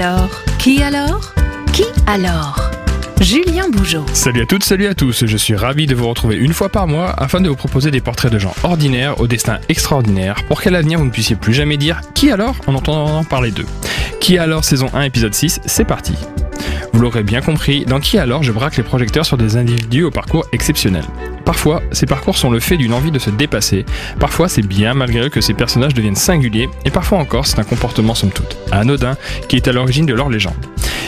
alors Qui alors Qui alors Julien Bougeot. Salut à toutes, salut à tous. Je suis ravi de vous retrouver une fois par mois afin de vous proposer des portraits de gens ordinaires au destin extraordinaire pour qu'à l'avenir vous ne puissiez plus jamais dire qui alors? en entendant parler d'eux. Qui alors saison 1 épisode 6, c'est parti. Vous l'aurez bien compris, dans Qui alors je braque les projecteurs sur des individus au parcours exceptionnel. Parfois, ces parcours sont le fait d'une envie de se dépasser, parfois c'est bien malgré eux que ces personnages deviennent singuliers, et parfois encore c'est un comportement somme toute, anodin, qui est à l'origine de leur légende.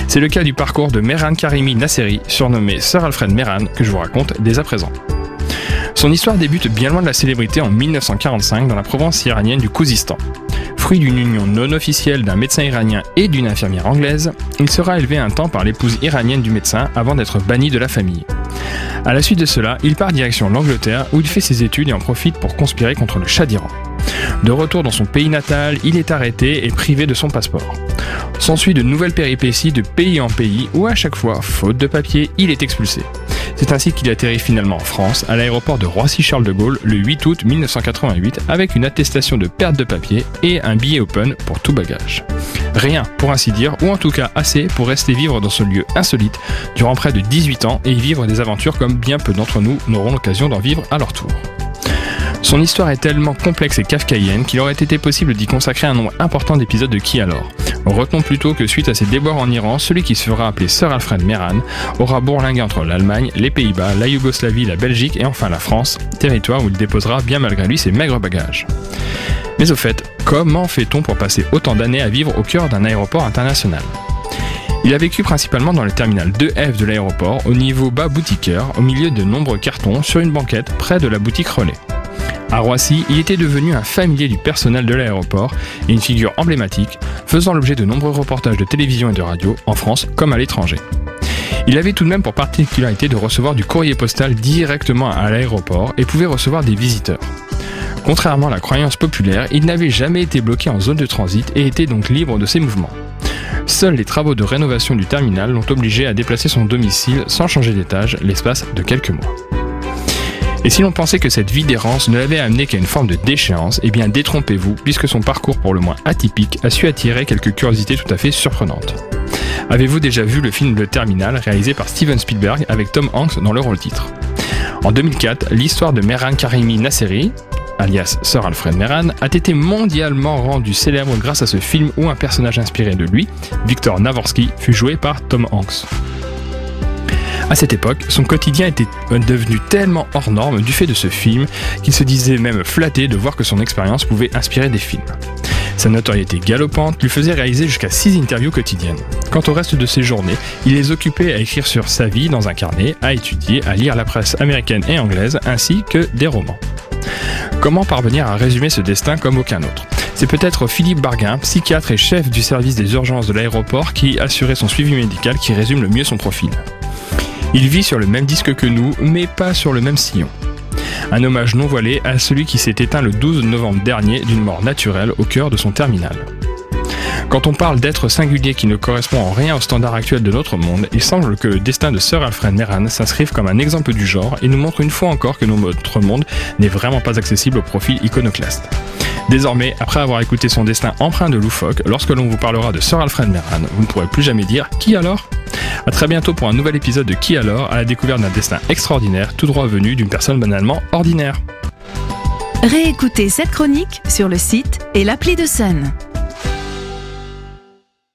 C'est le cas du parcours de Mehran Karimi Nasseri, surnommé Sir Alfred Mehran, que je vous raconte dès à présent. Son histoire débute bien loin de la célébrité en 1945 dans la province iranienne du Kouzistan. Fruit d'une union non officielle d'un médecin iranien et d'une infirmière anglaise, il sera élevé un temps par l'épouse iranienne du médecin avant d'être banni de la famille. À la suite de cela, il part direction l'Angleterre où il fait ses études et en profite pour conspirer contre le Shah d'Iran. De retour dans son pays natal, il est arrêté et privé de son passeport. S'ensuit de nouvelles péripéties de pays en pays où à chaque fois, faute de papier, il est expulsé. C'est ainsi qu'il atterrit finalement en France, à l'aéroport de Roissy-Charles de Gaulle, le 8 août 1988, avec une attestation de perte de papier et un billet open pour tout bagage. Rien, pour ainsi dire, ou en tout cas assez pour rester vivre dans ce lieu insolite durant près de 18 ans et y vivre des aventures comme bien peu d'entre nous n'auront l'occasion d'en vivre à leur tour. Son histoire est tellement complexe et kafkaïenne qu'il aurait été possible d'y consacrer un nombre important d'épisodes de Qui alors? Retenons plutôt que suite à ses déboires en Iran, celui qui se fera appeler Sir Alfred Mehran aura bourlingué entre l'Allemagne, les Pays-Bas, la Yougoslavie, la Belgique et enfin la France, territoire où il déposera bien malgré lui ses maigres bagages. Mais au fait, comment fait-on pour passer autant d'années à vivre au cœur d'un aéroport international? Il a vécu principalement dans le terminal 2F de l'aéroport, au niveau bas boutiqueur, au milieu de nombreux cartons, sur une banquette près de la boutique Relais. À Roissy, il était devenu un familier du personnel de l'aéroport et une figure emblématique, faisant l'objet de nombreux reportages de télévision et de radio, en France comme à l'étranger. Il avait tout de même pour particularité de recevoir du courrier postal directement à l'aéroport et pouvait recevoir des visiteurs. Contrairement à la croyance populaire, il n'avait jamais été bloqué en zone de transit et était donc libre de ses mouvements. Seuls les travaux de rénovation du terminal l'ont obligé à déplacer son domicile sans changer d'étage l'espace de quelques mois. Et si l'on pensait que cette vie d'errance ne l'avait amené qu'à une forme de déchéance, eh bien détrompez-vous, puisque son parcours pour le moins atypique a su attirer quelques curiosités tout à fait surprenantes. Avez-vous déjà vu le film Le Terminal réalisé par Steven Spielberg avec Tom Hanks dans le rôle titre? En 2004, l'histoire de Mehran Karimi Nasseri, alias Sir Alfred Mehran, a été mondialement rendu célèbre grâce à ce film où un personnage inspiré de lui, Victor Navorsky, fut joué par Tom Hanks. À cette époque, son quotidien était devenu tellement hors norme du fait de ce film qu'il se disait même flatté de voir que son expérience pouvait inspirer des films. Sa notoriété galopante lui faisait réaliser jusqu'à 6 interviews quotidiennes. Quant au reste de ses journées, il les occupait à écrire sur sa vie dans un carnet, à étudier, à lire la presse américaine et anglaise, ainsi que des romans. Comment parvenir à résumer ce destin comme aucun autre? C'est peut-être Philippe Barguin, psychiatre et chef du service des urgences de l'aéroport, qui assurait son suivi médical, qui résume le mieux son profil. Il vit sur le même disque que nous, mais pas sur le même sillon. Un hommage non voilé à celui qui s'est éteint le 12 novembre dernier d'une mort naturelle au cœur de son terminal. Quand on parle d'être singulier qui ne correspond en rien au standard actuel de notre monde, il semble que le destin de Sir Alfred Meran s'inscrive comme un exemple du genre et nous montre une fois encore que notre monde n'est vraiment pas accessible au profil iconoclaste. Désormais, après avoir écouté son destin empreint de loufoque, lorsque l'on vous parlera de Sir Alfred Meran, vous ne pourrez plus jamais dire qui alors? A très bientôt pour un nouvel épisode de Qui alors à la découverte d'un destin extraordinaire tout droit venu d'une personne banalement ordinaire. Réécoutez cette chronique sur le site et l'appli de Sun.